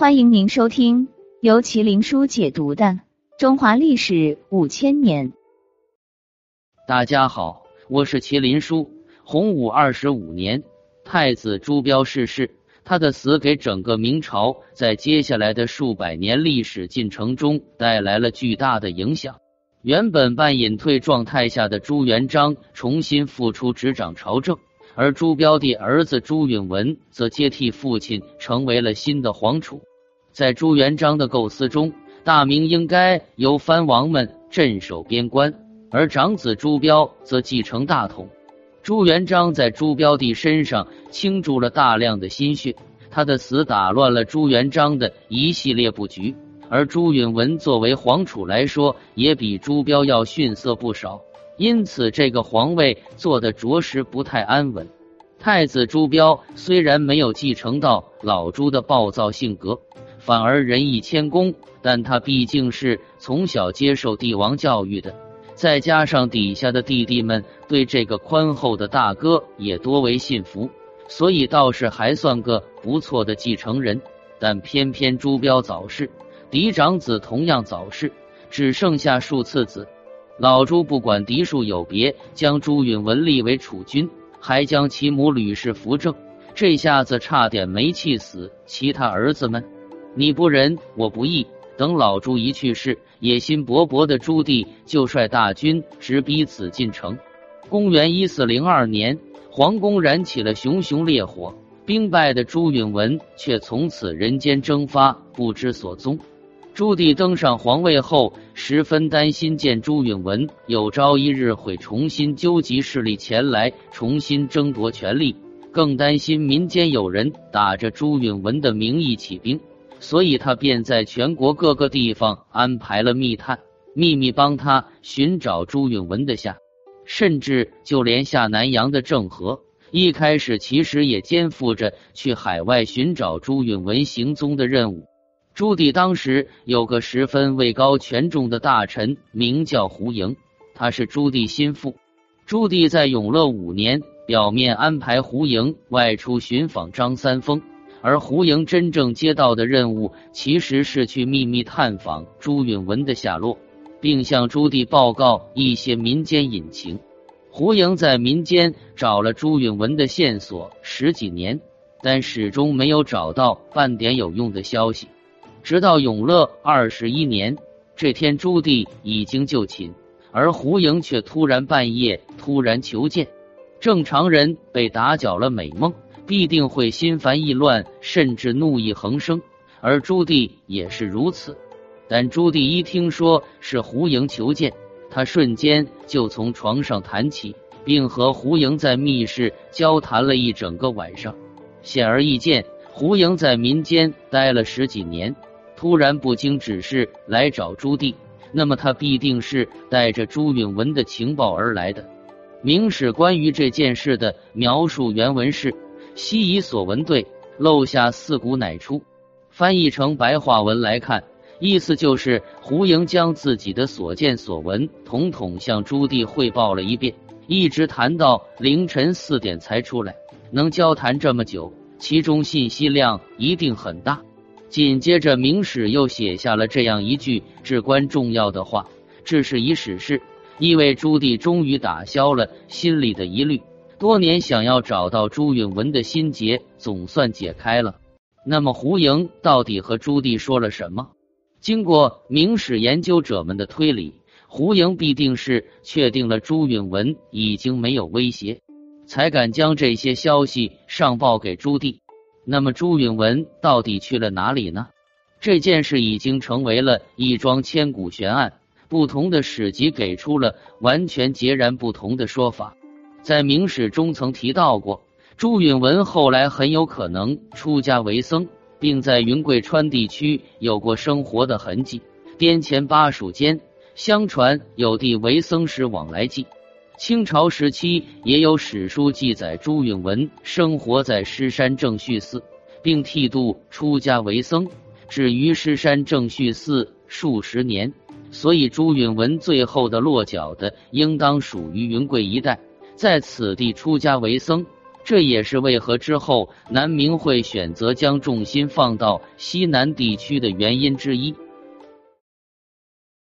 欢迎您收听由麒麟书解读的《中华历史五千年》。大家好，我是麒麟书。洪武二十五年，太子朱标逝世，他的死给整个明朝在接下来的数百年历史进程中带来了巨大的影响。原本半隐退状态下的朱元璋重新复出执掌朝政，而朱标的儿子朱允文则接替父亲，成为了新的皇储。在朱元璋的构思中，大明应该由藩王们镇守边关，而长子朱标则继承大统。朱元璋在朱标的身上倾注了大量的心血，他的死打乱了朱元璋的一系列布局。而朱允文作为皇储来说，也比朱标要逊色不少，因此这个皇位坐的着实不太安稳。太子朱标虽然没有继承到老朱的暴躁性格。反而仁义谦恭，但他毕竟是从小接受帝王教育的，再加上底下的弟弟们对这个宽厚的大哥也多为信服，所以倒是还算个不错的继承人。但偏偏朱标早逝，嫡长子同样早逝，只剩下数次子。老朱不管嫡庶有别，将朱允文立为储君，还将其母吕氏扶正，这下子差点没气死其他儿子们。你不仁，我不义。等老朱一去世，野心勃勃的朱棣就率大军直逼紫禁城。公元一四零二年，皇宫燃起了熊熊烈火，兵败的朱允文却从此人间蒸发，不知所踪。朱棣登上皇位后，十分担心见朱允文有朝一日会重新纠集势力前来，重新争夺权力，更担心民间有人打着朱允文的名义起兵。所以他便在全国各个地方安排了密探，秘密帮他寻找朱允文的下，甚至就连下南洋的郑和，一开始其实也肩负着去海外寻找朱允文行踪的任务。朱棣当时有个十分位高权重的大臣，名叫胡莹，他是朱棣心腹。朱棣在永乐五年，表面安排胡莹外出寻访张三丰。而胡莹真正接到的任务，其实是去秘密探访朱允文的下落，并向朱棣报告一些民间隐情。胡莹在民间找了朱允文的线索十几年，但始终没有找到半点有用的消息。直到永乐二十一年，这天朱棣已经就寝，而胡莹却突然半夜突然求见。正常人被打搅了美梦。必定会心烦意乱，甚至怒意横生，而朱棣也是如此。但朱棣一听说是胡莹求见，他瞬间就从床上弹起，并和胡莹在密室交谈了一整个晚上。显而易见，胡莹在民间待了十几年，突然不经指示来找朱棣，那么他必定是带着朱允文的情报而来的。明史关于这件事的描述原文是。昔以所闻对，漏下四股乃出。翻译成白话文来看，意思就是胡莹将自己的所见所闻统统向朱棣汇报了一遍，一直谈到凌晨四点才出来。能交谈这么久，其中信息量一定很大。紧接着，明史又写下了这样一句至关重要的话：“这是以史事，意味朱棣终于打消了心里的疑虑。”多年想要找到朱允文的心结总算解开了。那么胡莹到底和朱棣说了什么？经过明史研究者们的推理，胡莹必定是确定了朱允文已经没有威胁，才敢将这些消息上报给朱棣。那么朱允文到底去了哪里呢？这件事已经成为了一桩千古悬案，不同的史籍给出了完全截然不同的说法。在明史中曾提到过，朱允文后来很有可能出家为僧，并在云贵川地区有过生活的痕迹。滇黔巴蜀间，相传有地为僧时往来记。清朝时期也有史书记载，朱允文生活在狮山正绪寺，并剃度出家为僧，止于狮山正绪寺数十年。所以，朱允文最后的落脚的应当属于云贵一带。在此地出家为僧，这也是为何之后南明会选择将重心放到西南地区的原因之一。